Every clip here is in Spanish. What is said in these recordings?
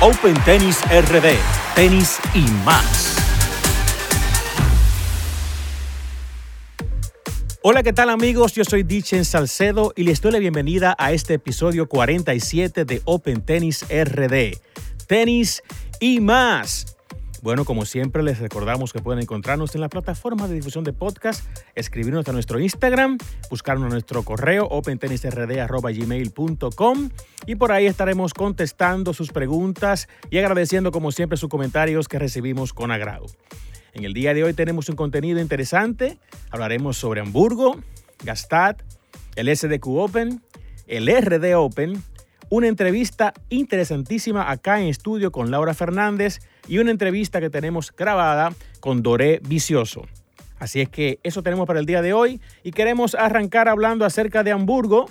Open Tennis RD, tenis y más. Hola, ¿qué tal amigos? Yo soy Dichen Salcedo y les doy la bienvenida a este episodio 47 de Open Tennis RD, tenis y más. Bueno, como siempre, les recordamos que pueden encontrarnos en la plataforma de difusión de podcast, escribirnos a nuestro Instagram, buscarnos nuestro correo opentennisrd.gmail.com y por ahí estaremos contestando sus preguntas y agradeciendo, como siempre, sus comentarios que recibimos con agrado. En el día de hoy tenemos un contenido interesante. Hablaremos sobre Hamburgo, Gastad, el SDQ Open, el RD Open, una entrevista interesantísima acá en estudio con Laura Fernández y una entrevista que tenemos grabada con Doré Vicioso. Así es que eso tenemos para el día de hoy y queremos arrancar hablando acerca de Hamburgo,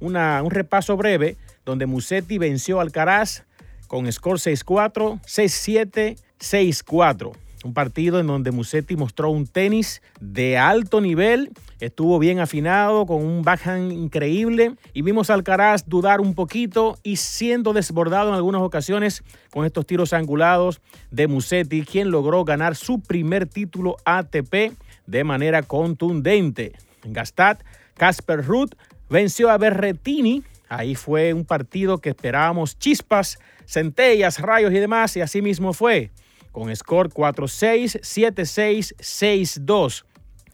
un repaso breve donde Musetti venció al Alcaraz con score 6-4, 6-7, 6-4. Un partido en donde Musetti mostró un tenis de alto nivel, estuvo bien afinado, con un backhand increíble y vimos a Alcaraz dudar un poquito y siendo desbordado en algunas ocasiones con estos tiros angulados de Musetti, quien logró ganar su primer título ATP de manera contundente. En Gastad, Casper Ruth venció a Berretini. Ahí fue un partido que esperábamos chispas, centellas, rayos y demás, y así mismo fue con score 4-6, 7-6, 6-2.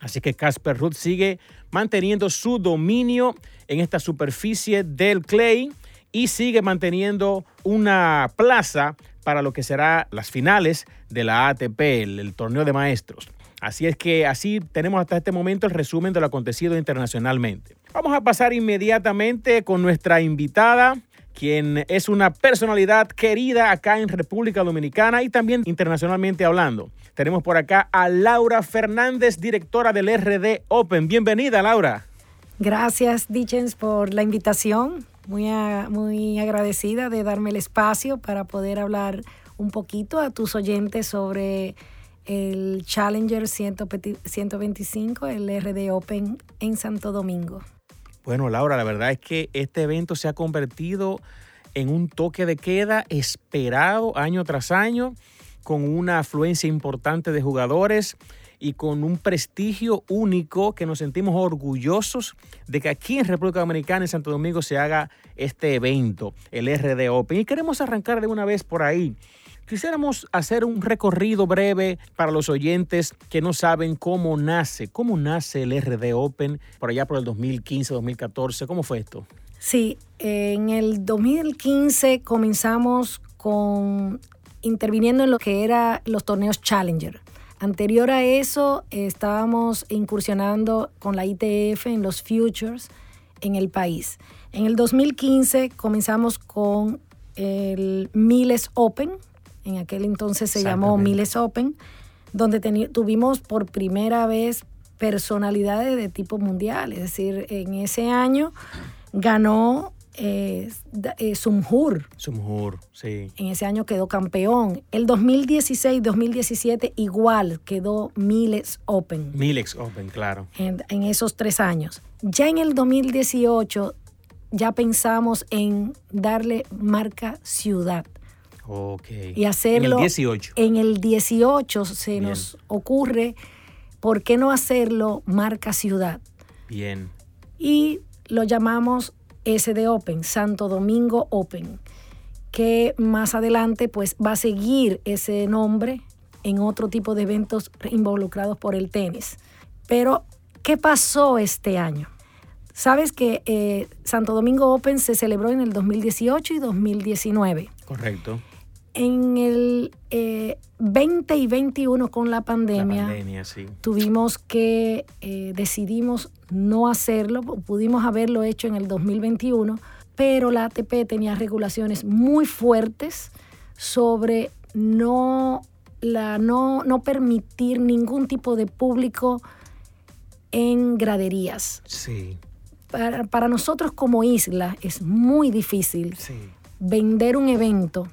Así que Casper Ruth sigue manteniendo su dominio en esta superficie del clay y sigue manteniendo una plaza para lo que será las finales de la ATP, el, el, torneo de maestros. Así es que así tenemos hasta este momento el resumen de lo acontecido internacionalmente. Vamos a pasar inmediatamente con nuestra invitada quien es una personalidad querida acá en República Dominicana y también internacionalmente hablando. Tenemos por acá a Laura Fernández, directora del RD Open. Bienvenida, Laura. Gracias, Dichens, por la invitación. Muy, muy agradecida de darme el espacio para poder hablar un poquito a tus oyentes sobre el Challenger 125, el RD Open en Santo Domingo. Bueno, Laura, la verdad es que este evento se ha convertido en un toque de queda esperado año tras año, con una afluencia importante de jugadores y con un prestigio único que nos sentimos orgullosos de que aquí en República Dominicana, en Santo Domingo, se haga este evento, el RD Open. Y queremos arrancar de una vez por ahí Quisiéramos hacer un recorrido breve para los oyentes que no saben cómo nace, cómo nace el RD Open por allá por el 2015, 2014. ¿Cómo fue esto? Sí, en el 2015 comenzamos con interviniendo en lo que eran los torneos Challenger. Anterior a eso, estábamos incursionando con la ITF en los futures en el país. En el 2015 comenzamos con el Miles Open, en aquel entonces se llamó Miles Open, donde tuvimos por primera vez personalidades de tipo mundial. Es decir, en ese año ganó eh, eh, Sumhur. Sumhur, sí. En ese año quedó campeón. El 2016-2017 igual quedó Miles Open. Miles Open, claro. En, en, esos tres años. Ya en el 2018 ya pensamos en darle marca ciudad. Y hacerlo. En el 18. En el 18 se nos ocurre, ¿por qué no hacerlo marca ciudad? Bien. Y lo llamamos SD Open, Santo Domingo Open, que más adelante pues va a seguir ese nombre en otro tipo de eventos involucrados por el tenis. Pero, ¿qué pasó este año? Sabes que eh, Santo Domingo Open se celebró en el 2018 y 2019. Correcto en el 20 eh, y 21 con la pandemia, tuvimos que, eh, decidimos no hacerlo, pudimos haberlo hecho en el 2021, pero la ATP tenía regulaciones muy fuertes sobre no, la, no, no permitir ningún tipo de público en graderías. Sí. Para, para nosotros como isla es muy difícil vender un evento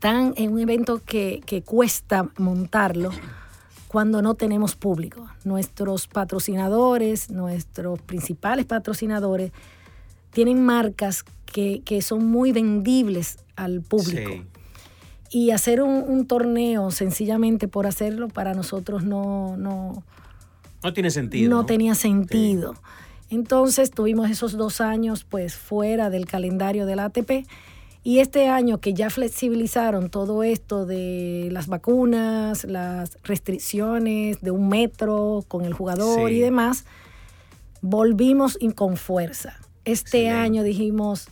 tan en un evento que, cuesta montarlo cuando no tenemos público. Nuestros patrocinadores, nuestros principales patrocinadores, tienen marcas que, son muy vendibles al público. Y hacer un, torneo sencillamente por hacerlo para nosotros no... No, no tiene sentido. No, tenía sentido. Entonces tuvimos esos dos años pues fuera del calendario del ATP y este año que ya flexibilizaron todo esto de las vacunas, las restricciones de un metro con el jugador y demás, volvimos con fuerza. Este año dijimos,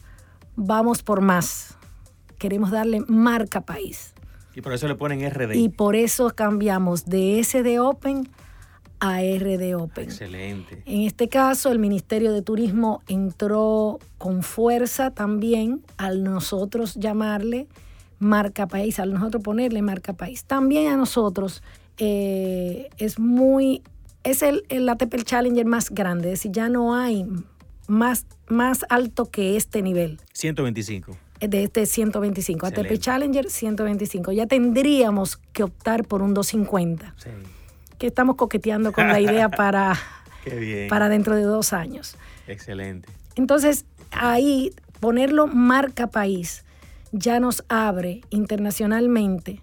vamos por más. Queremos darle marca país. Y por eso le ponen RD. Y por eso cambiamos de SD Open ARD Open. Excelente. En este caso, el Ministerio de Turismo entró con fuerza también al nosotros llamarle marca país, al nosotros ponerle marca país. También a nosotros eh, es muy, es el, el ATP Challenger más grande, es decir, ya no hay más, más alto que este nivel. 125 de este 125. ATP Challenger 125. Ya tendríamos que optar por un 250. Sí que estamos coqueteando con la idea para, para dentro de dos años. Excelente. Entonces, ahí ponerlo marca país ya nos abre internacionalmente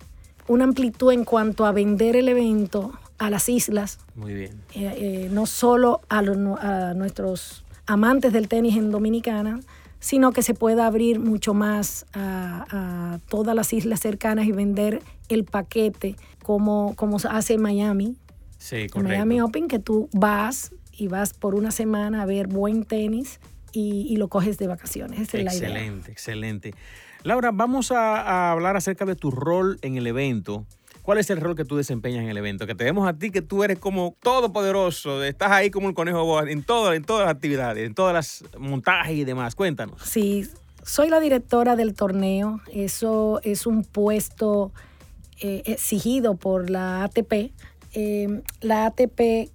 una amplitud en cuanto a vender el evento a las islas. Muy bien. Eh, eh, no solo a, a, nuestros amantes del tenis en Dominicana, sino que se pueda abrir mucho más a, a todas las islas cercanas y vender el paquete como, como hace Miami, Sí, Miami Open, que tú vas y vas por una semana a ver buen tenis y, lo coges de vacaciones. Esa excelente, es la idea. excelente. Laura, vamos a, hablar acerca de tu rol en el evento. ¿Cuál es el rol que tú desempeñas en el evento? Que te vemos a ti que tú eres como todopoderoso, estás ahí como el conejo en, todo, en todas las actividades, en todas las montajes y demás. Cuéntanos. Sí, soy la directora del torneo. Eso es un puesto eh, exigido por la ATP Em, la ATP,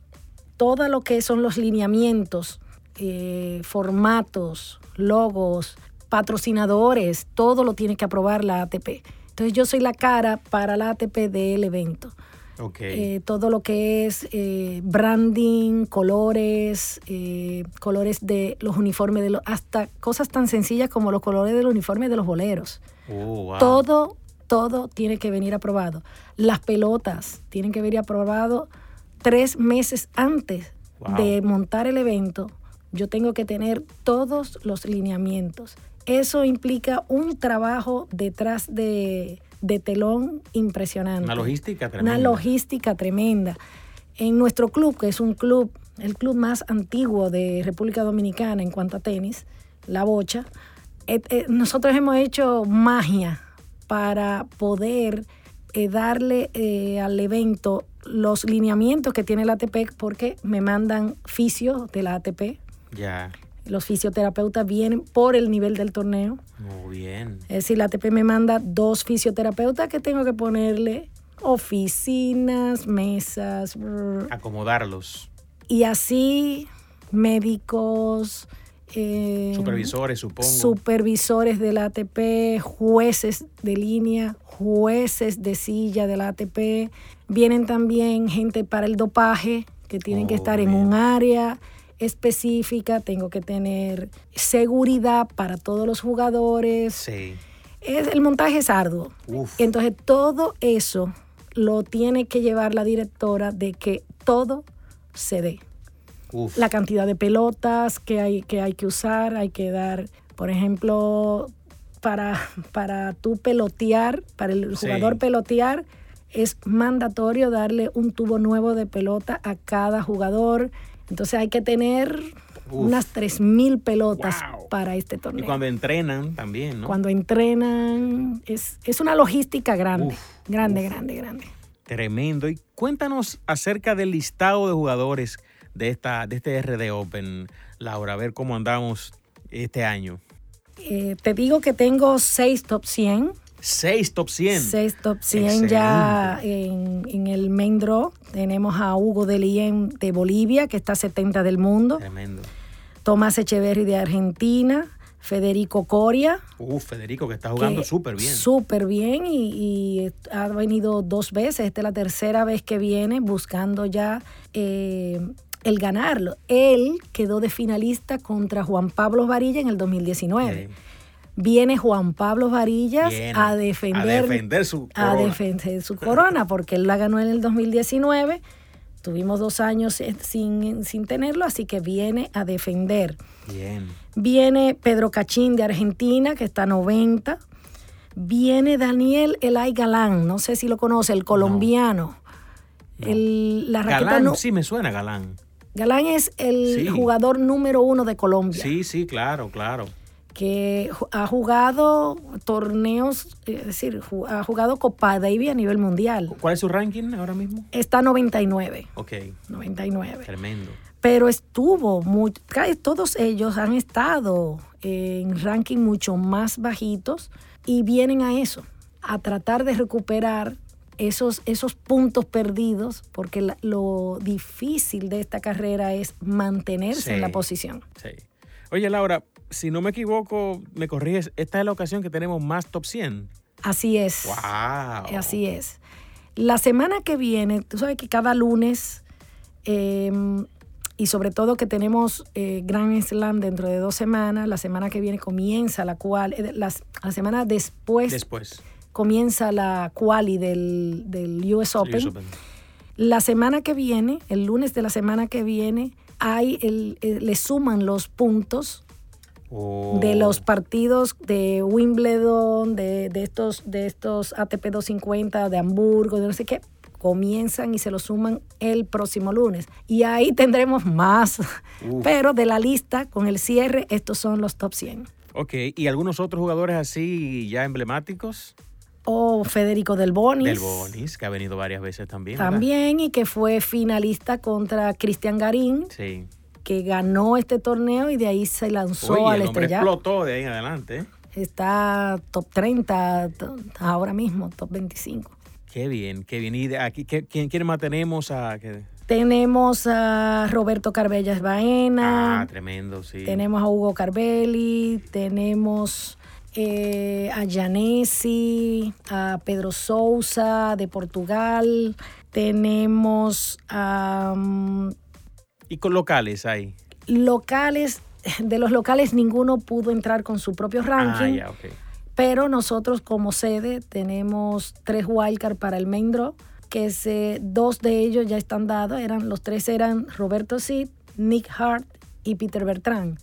todo lo que son los lineamientos, eh, formatos, logos, patrocinadores, todo lo tiene que aprobar la ATP. Entonces yo soy la cara para la ATP del evento. Eh, todo lo que es eh, branding, colores, colores de los uniformes, de los, hasta cosas tan sencillas como los colores del uniforme de los boleros. Oh, todo todo tiene que venir aprobado. Las pelotas tienen que venir aprobado tres meses antes de montar el evento. Yo tengo que tener todos los lineamientos. Eso implica un trabajo detrás de, telón impresionante. Una logística tremenda. Una logística tremenda. En nuestro club, que es un club, el club más antiguo de República Dominicana en cuanto a tenis, la bocha, eh, eh, nosotros hemos hecho magia para poder eh, darle eh, al evento los lineamientos que tiene la ATP porque me mandan fisios de la ATP. Ya. Los fisioterapeutas vienen por el nivel del torneo. Muy bien. Es decir, la ATP me manda dos fisioterapeutas que tengo que ponerle oficinas, mesas. Acomodarlos. Y así médicos, eh, supervisores, supongo. Supervisores del ATP, jueces de línea, jueces de silla del ATP. Vienen también gente para el dopaje, que tienen que oh, estar en un área específica. Tengo que tener seguridad para todos los jugadores. Sí. Es, el montaje es arduo. Entonces, todo eso lo tiene que llevar la directora de que todo se dé la cantidad de pelotas que hay, que hay que usar, hay que dar, por ejemplo, para, para tú pelotear, para el jugador pelotear, es mandatorio darle un tubo nuevo de pelota a cada jugador. Entonces hay que tener unas 3.000 pelotas para este torneo. Y cuando entrenan también, ¿no? Cuando entrenan, es, es una logística grande, grande, grande, grande. Tremendo. Y cuéntanos acerca del listado de jugadores de, esta, de este RD Open, Laura? A ver cómo andamos este año. Eh, te digo que tengo seis top 100. Seis top 100. Seis top 100 ya en, el main draw. Tenemos a Hugo de Lien de Bolivia, que está 70 del mundo. Tremendo. Tomás Echeverry de Argentina. Federico Coria. Uh, Federico, que está jugando súper bien. Súper bien y, ha venido dos veces. Esta es la tercera vez que viene buscando ya eh, el ganarlo. Él quedó de finalista contra Juan Pablo Varilla en el 2019. Viene Juan Pablo Varillas a defender, a defender su corona. A defender su corona, porque él la ganó en el 2019. Tuvimos dos años sin, sin tenerlo, así que viene a defender. Bien. Viene Pedro Cachín de Argentina, que está a 90. Viene Daniel Elay Galán, no sé si lo conoce, el colombiano. El, la Galán, no, sí me suena Galán. Galán es el jugador número uno de Colombia. Sí, sí, claro, claro. Que ha jugado torneos, es decir, ha jugado Copa Davis a nivel mundial. ¿Cuál es su ranking ahora mismo? Está 99. Ok. 99. Tremendo. Pero estuvo, muy, todos ellos han estado en ranking mucho más bajitos y vienen a eso, a tratar de recuperar esos, esos puntos perdidos, porque lo difícil de esta carrera es mantenerse en la posición. Sí. Oye, Laura, si no me equivoco, me corriges, esta es la ocasión que tenemos más top 100. Así es. ¡Wow! Así es. La semana que viene, tú sabes que cada lunes, em, y sobre todo que tenemos eh, Grand Slam dentro de dos semanas, la semana que viene comienza la cual, eh, la semana después. Después comienza la quali del, US, Open. La semana que viene, el lunes de la semana que viene, hay el, eh, le suman los puntos de los oh. partidos de Wimbledon, de, estos, de estos ATP 250, de Hamburgo, de no sé qué, comienzan y se lo suman el próximo lunes. Y ahí tendremos más. Pero de la lista, con el cierre, estos son los top 100. Ok, ¿y algunos otros jugadores así ya emblemáticos? O Federico Del Bonis. Del Bonis, que ha venido varias veces también. También, y que fue finalista contra Cristian Garín. Sí. Que ganó este torneo y de ahí se lanzó al el explotó de ahí en adelante. ¿eh? Está top 30 ahora mismo, top 25. Qué bien, qué bien. ¿Y aquí quién, quién más tenemos? A, Tenemos a Roberto Carbellas Baena. Ah, tremendo, sí. Tenemos a Hugo Carbelli, tenemos eh, a Janesi, a Pedro Sousa de Portugal, tenemos a... ¿Y con locales ahí? Locales, de los locales ninguno pudo entrar con su propio ranking. Ah, pero nosotros como sede tenemos tres wildcards para el main draw, que se, dos de ellos ya están dados, eran, los tres eran Roberto Cid, Nick Hart y Peter Bertrand.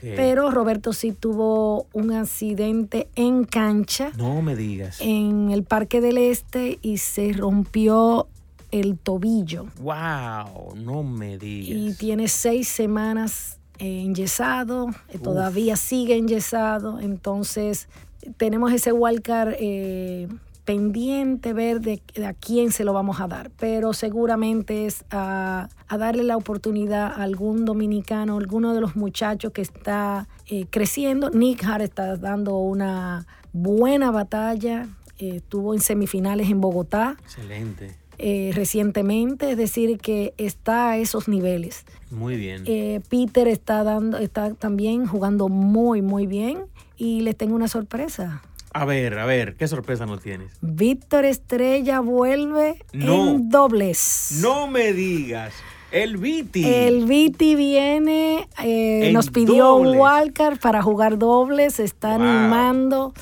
Pero Roberto sí tuvo un accidente en cancha. No me digas. En el Parque del Este y se rompió el tobillo. ¡Wow! No me digas. Y tiene seis semanas enyesado, eh, todavía sigue enyesado. Entonces, tenemos ese wildcard eh, pendiente ver de, a quién se lo vamos a dar, pero seguramente es a, darle la oportunidad a algún dominicano, alguno de los muchachos que está eh, creciendo. Nick Hart está dando una buena batalla, eh, estuvo en semifinales en Bogotá. Excelente. Eh, recientemente, es decir, que está a esos niveles. Muy bien. Peter está dando, está también jugando muy, muy bien y les tengo una sorpresa. A ver, a ver, ¿qué sorpresa nos tienes? Víctor Estrella vuelve en dobles. No me digas. El Viti. El Viti viene, eh, nos pidió un wildcard para jugar dobles, está animando.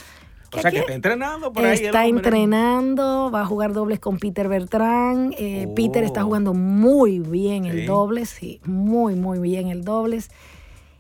O sea que está entrenando por ahí. Está entrenando, va a jugar dobles con Peter Bertrand. Eh, Peter está oh. jugando muy bien el dobles, sí, muy, muy bien el dobles.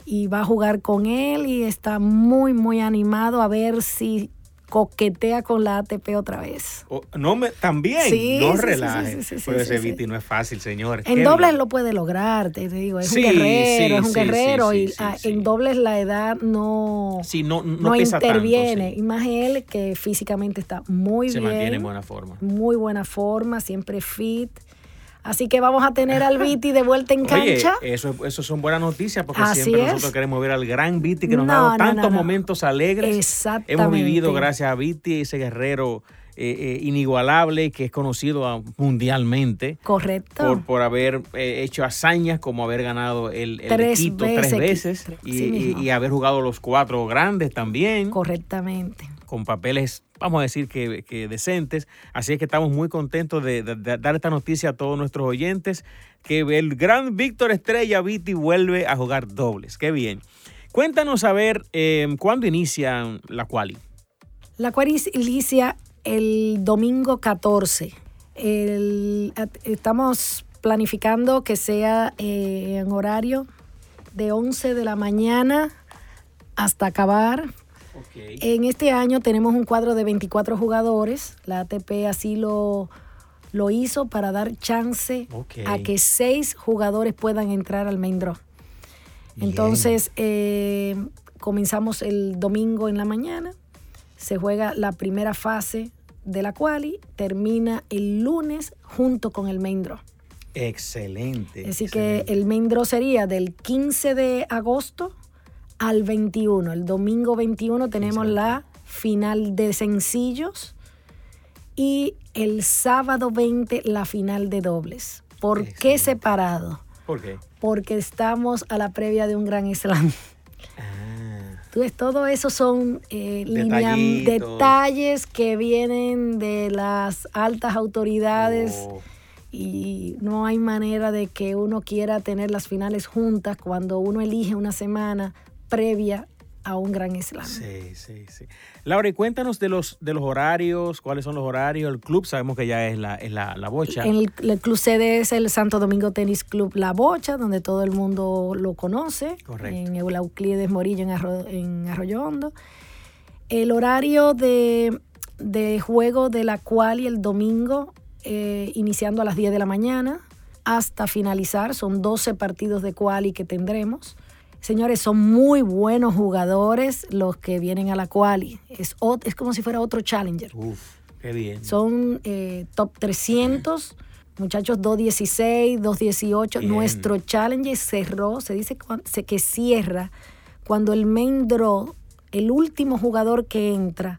Y va a jugar con él y está muy, muy animado a ver si coquetea con la ATP otra vez. no me, también, no relajes. Pero ese Viti no es fácil, señor. En dobles lo puede lograr, te digo, es un guerrero, es un guerrero y ah, en dobles la edad no, no, no, interviene. y más él que físicamente está muy bien. Se mantiene en buena forma. Muy buena forma, siempre fit. Así que vamos a tener al Viti de vuelta en cancha. eso, eso son buenas noticias porque siempre nosotros queremos ver al gran Viti que nos ha dado tantos momentos alegres. Exactamente. Hemos vivido gracias a Viti, ese guerrero eh, eh, inigualable que es conocido mundialmente. Correcto. Por, por haber eh, hecho hazañas como haber ganado el, el tres veces, tres veces y, y, haber jugado los cuatro grandes también. Correctamente. Con papeles, vamos a decir que, decentes. Así es que estamos muy contentos de, dar esta noticia a todos nuestros oyentes, que el gran Víctor Estrella Viti vuelve a jugar dobles. Qué bien. Cuéntanos a ver, em, ¿cuándo inicia la quali? La quali inicia el domingo 14. estamos planificando que sea eh, en horario de 11 de la mañana hasta acabar. En este año tenemos un cuadro de 24 jugadores. La ATP así lo, lo hizo para dar chance a que seis jugadores puedan entrar al main draw. Entonces, eh, comenzamos el domingo en la mañana, se juega la primera fase de la quali, termina el lunes junto con el main draw. Excelente. Así que el main draw sería del 15 de agosto al 21. El domingo 21 tenemos la final de sencillos y el sábado 20 la final de dobles. ¿Por qué separado? ¿Por qué? Porque estamos a la previa de un gran slam. Ah. Entonces, todo eso son eh, detalles que vienen de las altas autoridades. Oh y no hay manera de que uno quiera tener las finales juntas cuando uno elige una semana previa a un gran slam. Sí, sí, sí. Laura, y cuéntanos de los, de los horarios, cuáles son los horarios. El club sabemos que ya es la, es la, bocha. El, el, club sede es el Santo Domingo Tenis Club La Bocha, donde todo el mundo lo conoce. Correcto. En Euclides Morillo, en, en Arroyo Hondo. El horario de, de juego de la cual y el domingo eh, iniciando a las 10 de la mañana hasta finalizar. Son 12 partidos de quali que tendremos. Señores, son muy buenos jugadores los que vienen a la quali. Es, es como si fuera otro challenger. Uf, qué bien. Son eh, top 300. Muchachos 216, 218. Nuestro challenger cerró, se dice que cierra cuando el main draw, el último jugador que entra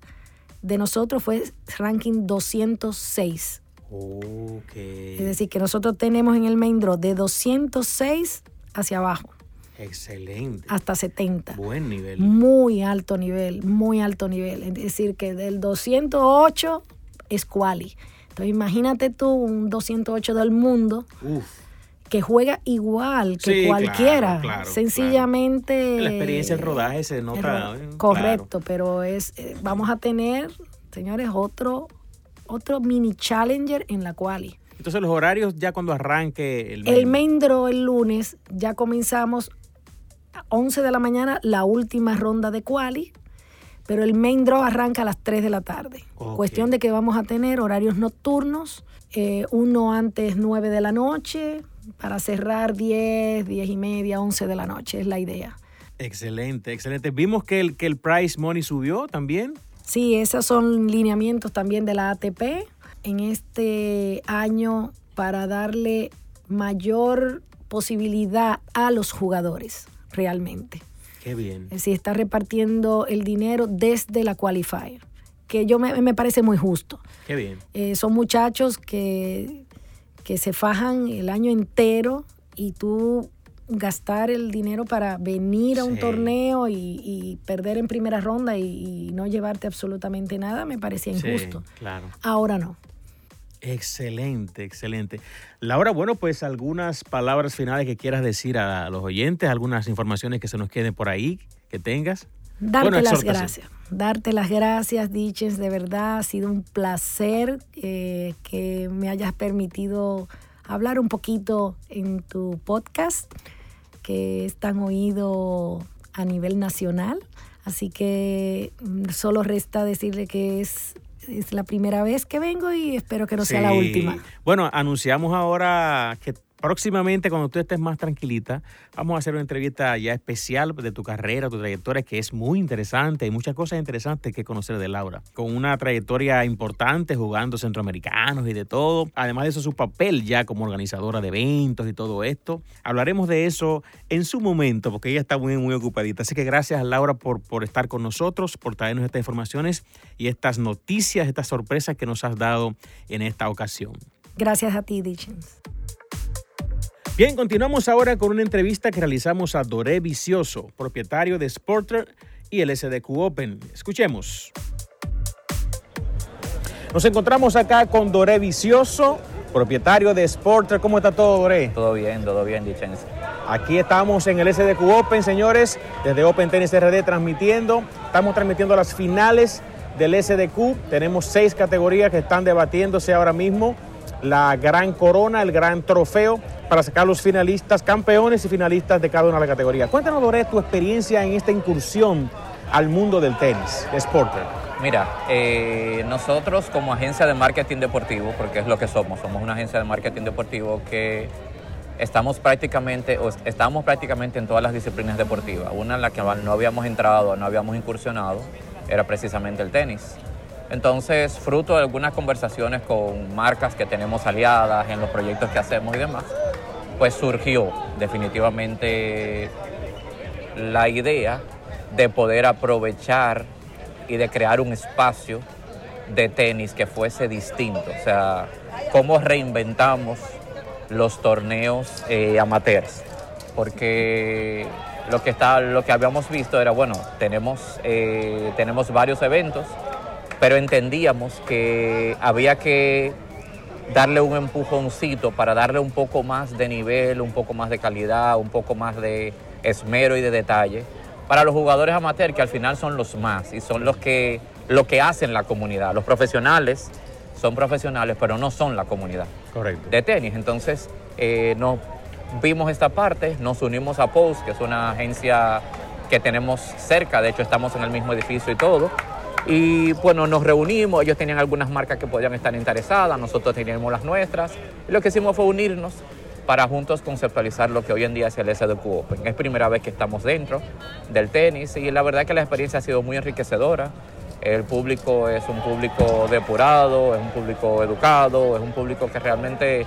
de nosotros fue ranking 206. Es decir, que nosotros tenemos en el main draw de 206 hacia abajo. Excelente. Hasta 70. Buen nivel. Muy alto nivel, muy alto nivel. Es decir, que del 208 es quali. Entonces imagínate tú un 208 del mundo. que juega igual que cualquiera. Sencillamente. La experiencia, el rodaje se nota. correcto, pero es eh, vamos a tener, señores, otro otro mini challenger en la quali. Entonces los horarios ya cuando arranque el main, el main draw el lunes ya comenzamos 11 de la mañana la última ronda de quali, pero el main draw arranca a las 3 de la tarde. Cuestión de que vamos a tener horarios nocturnos, eh, uno antes 9 de la noche para cerrar 10, 10 y media, 11 de la noche, es la idea. Excelente, excelente. Vimos que el, que el price money subió también. Sí, esos son lineamientos también de la ATP en este año para darle mayor posibilidad a los jugadores realmente. Qué bien. Es decir, está repartiendo el dinero desde la qualifier, que yo me, parece muy justo. Qué bien. Eh, son muchachos que, que se fajan el año entero y tú gastar el dinero para venir a un torneo y, perder en primera ronda y, no llevarte absolutamente nada me parecía injusto. claro. Ahora no. Excelente, excelente. Laura, bueno, pues algunas palabras finales que quieras decir a los oyentes, algunas informaciones que se nos queden por ahí, que tengas. Darte las gracias. Darte las gracias, Diches, de verdad ha sido un placer eh, que me hayas permitido hablar un poquito en tu podcast que es tan oído a nivel nacional. Así que mm, solo resta decirle que es, es la primera vez que vengo y espero que no sea la última. Bueno, anunciamos ahora que próximamente, cuando tú estés más tranquilita, vamos a hacer una entrevista ya especial de tu carrera, tu trayectoria, que es muy interesante. Hay muchas cosas interesantes que conocer de Laura. Con una trayectoria importante, jugando centroamericanos y de todo. Además de eso, su papel ya como organizadora de eventos y todo esto. Hablaremos de eso en su momento, porque ella está muy, muy ocupadita. Así que gracias, Laura, por, por estar con nosotros, por traernos estas informaciones y estas noticias, estas sorpresas que nos has dado en esta ocasión. Gracias a ti, Dichens. Bien, continuamos ahora con una entrevista que realizamos a Doré Vicioso, propietario de Sporter y el SDQ Open. Escuchemos. Nos encontramos acá con Doré Vicioso, propietario de Sporter. ¿Cómo está todo, Doré? Todo bien, todo bien, Dichense. Aquí estamos en el SDQ Open, señores, desde Open Tennis RD transmitiendo. Estamos transmitiendo las finales del SDQ. Tenemos seis categorías que están debatiéndose ahora mismo. La gran corona, el gran trofeo para sacar los finalistas, campeones y finalistas de cada una de las categorías. Cuéntanos, Doré, tu experiencia en esta incursión al mundo del tenis, de. Mira, eh, nosotros como agencia de marketing deportivo, porque es lo que somos, somos una agencia de marketing deportivo que estamos prácticamente, o estamos prácticamente en todas las disciplinas deportivas. Una en la que no habíamos entrado, no habíamos incursionado, era precisamente el tenis. Entonces, fruto de algunas conversaciones con marcas que tenemos aliadas en los proyectos que hacemos y demás, pues surgió definitivamente la idea de poder aprovechar y de crear un espacio de tenis que fuese distinto. O sea, cómo reinventamos los torneos eh, amateurs. Porque lo que, está, lo que habíamos visto era, bueno, tenemos, eh, tenemos varios eventos, pero entendíamos que había que darle un empujoncito para darle un poco más de nivel, un poco más de calidad, un poco más de esmero y de detalle para los jugadores amateurs, que al final son los más y son los que, lo que hacen la comunidad. Los profesionales son profesionales, pero no son la comunidad Correcto. de tenis. Entonces, eh, nos vimos esta parte, nos unimos a Post, que es una agencia que tenemos cerca, de hecho estamos en el mismo edificio y todo. Y bueno, nos reunimos, ellos tenían algunas marcas que podían estar interesadas, nosotros teníamos las nuestras. Y lo que hicimos fue unirnos para juntos conceptualizar lo que hoy en día es el SDQ Open. Es primera vez que estamos dentro del tenis y la verdad es que la experiencia ha sido muy enriquecedora. El público es un público depurado, es un público educado, es un público que realmente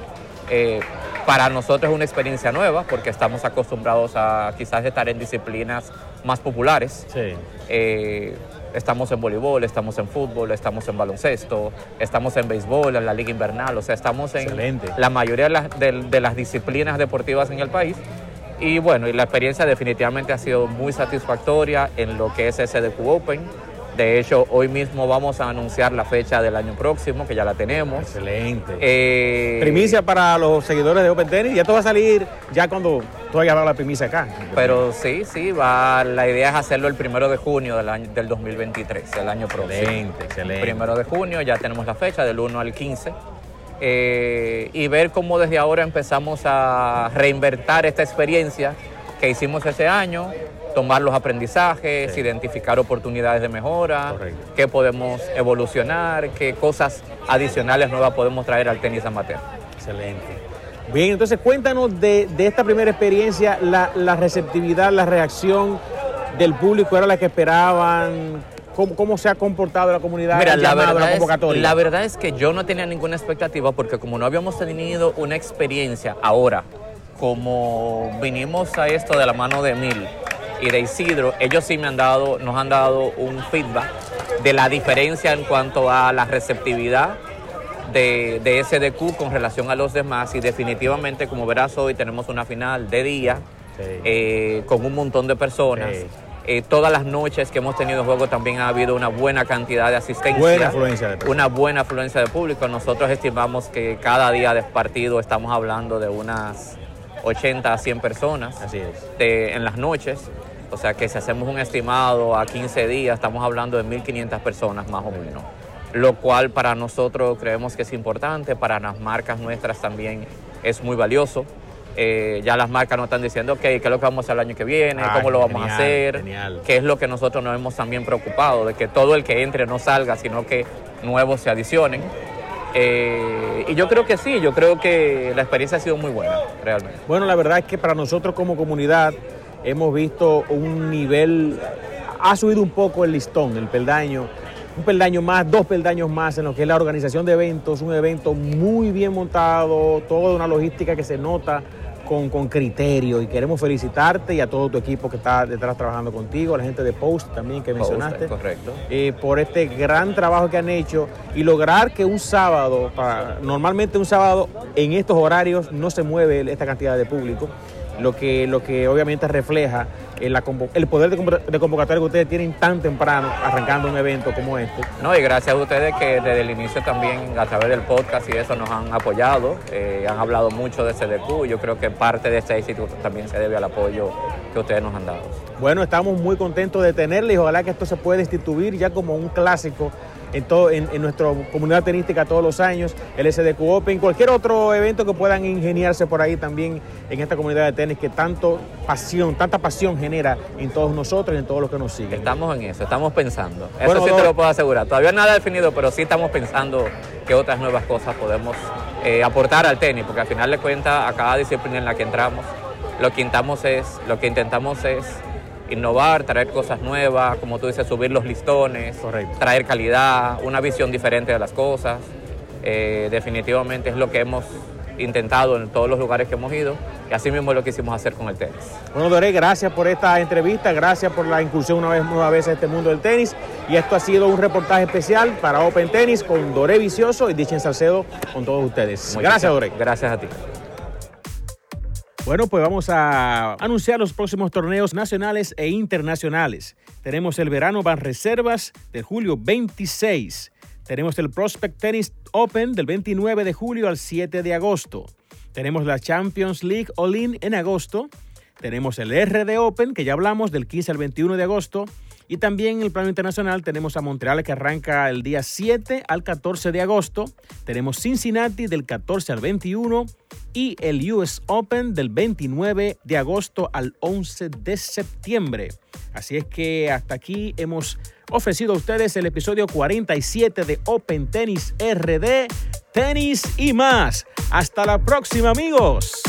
eh, para nosotros es una experiencia nueva porque estamos acostumbrados a quizás estar en disciplinas más populares. Sí. Eh, Estamos en voleibol, estamos en fútbol, estamos en baloncesto, estamos en béisbol, en la liga invernal, o sea, estamos en la mayoría de las, de las disciplinas deportivas en el país. Y bueno, y la experiencia definitivamente ha sido muy satisfactoria en lo que es SDQ Open de hecho, hoy mismo vamos a anunciar la fecha del año próximo, que ya la tenemos. Excelente. Eh, primicia para los seguidores de Open Tennis. Ya esto va a salir ya cuando tú hayas dado la primicia acá. Pero sí, sí, va, la idea es hacerlo el primero de junio del, año, del 2023, el año próximo. Excelente, excelente. Primero de junio, ya tenemos la fecha, del 1 al 15. Eh, y ver cómo desde ahora empezamos a reinvertir esta experiencia que hicimos ese año, tomar los aprendizajes, identificar oportunidades de mejora, qué podemos evolucionar, qué cosas adicionales nuevas podemos traer al tenis amateur. Excelente. Bien, entonces cuéntanos de, esta primera experiencia, la, receptividad, la reacción del público, ¿era la que esperaban? ¿Cómo, se ha comportado la comunidad? Mira, la verdad, es, la verdad es que yo no tenía ninguna expectativa porque como no habíamos tenido una experiencia ahora, como vinimos a esto de la mano de Mil, y de Isidro, ellos sí me han dado, nos han dado un feedback de la diferencia en cuanto a la receptividad de, de SDQ con relación a los demás y definitivamente como verás hoy tenemos una final de día eh, con un montón de personas. Eh, todas las noches que hemos tenido juego también ha habido una buena cantidad de asistencia. Buena afluencia de Una buena afluencia de público. Nosotros estimamos que cada día de partido estamos hablando de unas 80 a 100 personas Así es. en las noches. O sea que si hacemos un estimado a 15 días, estamos hablando de 1.500 personas más o menos. Lo cual para nosotros creemos que es importante, para las marcas nuestras también es muy valioso. Eh, ya las marcas nos están diciendo, ok, ¿qué es lo que vamos a hacer el año que viene? ¿Cómo lo vamos a hacer? ¿Qué es lo que nosotros nos hemos también preocupado? De que todo el que entre no salga, sino que nuevos se adicionen. Eh, y yo creo que sí, yo creo que la experiencia ha sido muy buena, realmente. Bueno, la verdad es que para nosotros como comunidad hemos visto un nivel, ha subido un poco el listón, el peldaño, un peldaño más, dos peldaños más en lo que es la organización de eventos, un evento muy bien montado, toda una logística que se nota con, con, criterio y queremos felicitarte y a todo tu equipo que está detrás trabajando contigo, a la gente de Post también que mencionaste, correcto. Eh, por este gran trabajo que han hecho y lograr que un sábado, normalmente un sábado en estos horarios no se mueve esta cantidad de público lo que, lo que obviamente refleja el, el poder de, convocatoria que ustedes tienen tan temprano arrancando un evento como este. No, y gracias a ustedes que desde el inicio también a través del podcast y eso nos han apoyado, eh, han hablado mucho de CDQ, yo creo que parte de este éxito también se debe al apoyo que ustedes nos han dado. Bueno, estamos muy contentos de tenerle y ojalá que esto se pueda instituir ya como un clásico en, todo, en, nuestra comunidad tenística todos los años, el SDQ Open, cualquier otro evento que puedan ingeniarse por ahí también en esta comunidad de tenis que tanto pasión, tanta pasión genera en todos nosotros y en todos los que nos siguen. Estamos en eso, estamos pensando. Eso sí te lo puedo asegurar. Todavía nada definido, pero sí estamos pensando que otras nuevas cosas podemos eh, aportar al tenis, porque al final de cuentas a cada disciplina en la que entramos, lo que intentamos es, lo que intentamos es innovar, traer cosas nuevas, como tú dices, subir los listones, traer calidad, una visión diferente de las cosas. Eh, definitivamente es lo que hemos intentado en todos los lugares que hemos ido y así mismo es lo que hicimos hacer con el tenis. Bueno, Doré, gracias por esta entrevista, gracias por la incursión una vez nueva vez a este mundo del tenis y esto ha sido un reportaje especial para Open Tennis con Doré Vicioso y Dichen Salcedo con todos ustedes. gracias, Doré. Gracias a ti. Bueno, pues vamos a anunciar los próximos torneos nacionales e internacionales. Tenemos el Verano Van Reservas del julio 26. Tenemos el Prospect Tennis Open del 29 de julio al 7 de agosto. Tenemos la Champions League All-In en agosto. Tenemos el RD Open, que ya hablamos, del 15 al 21 de agosto. Y también en el plano internacional tenemos a Montreal que arranca el día 7 al 14 de agosto. Tenemos Cincinnati del 14 al 21 y el US Open del 29 de agosto al 11 de septiembre. Así es que hasta aquí hemos ofrecido a ustedes el episodio 47 de Open Tennis RD, tenis y más. Hasta la próxima amigos.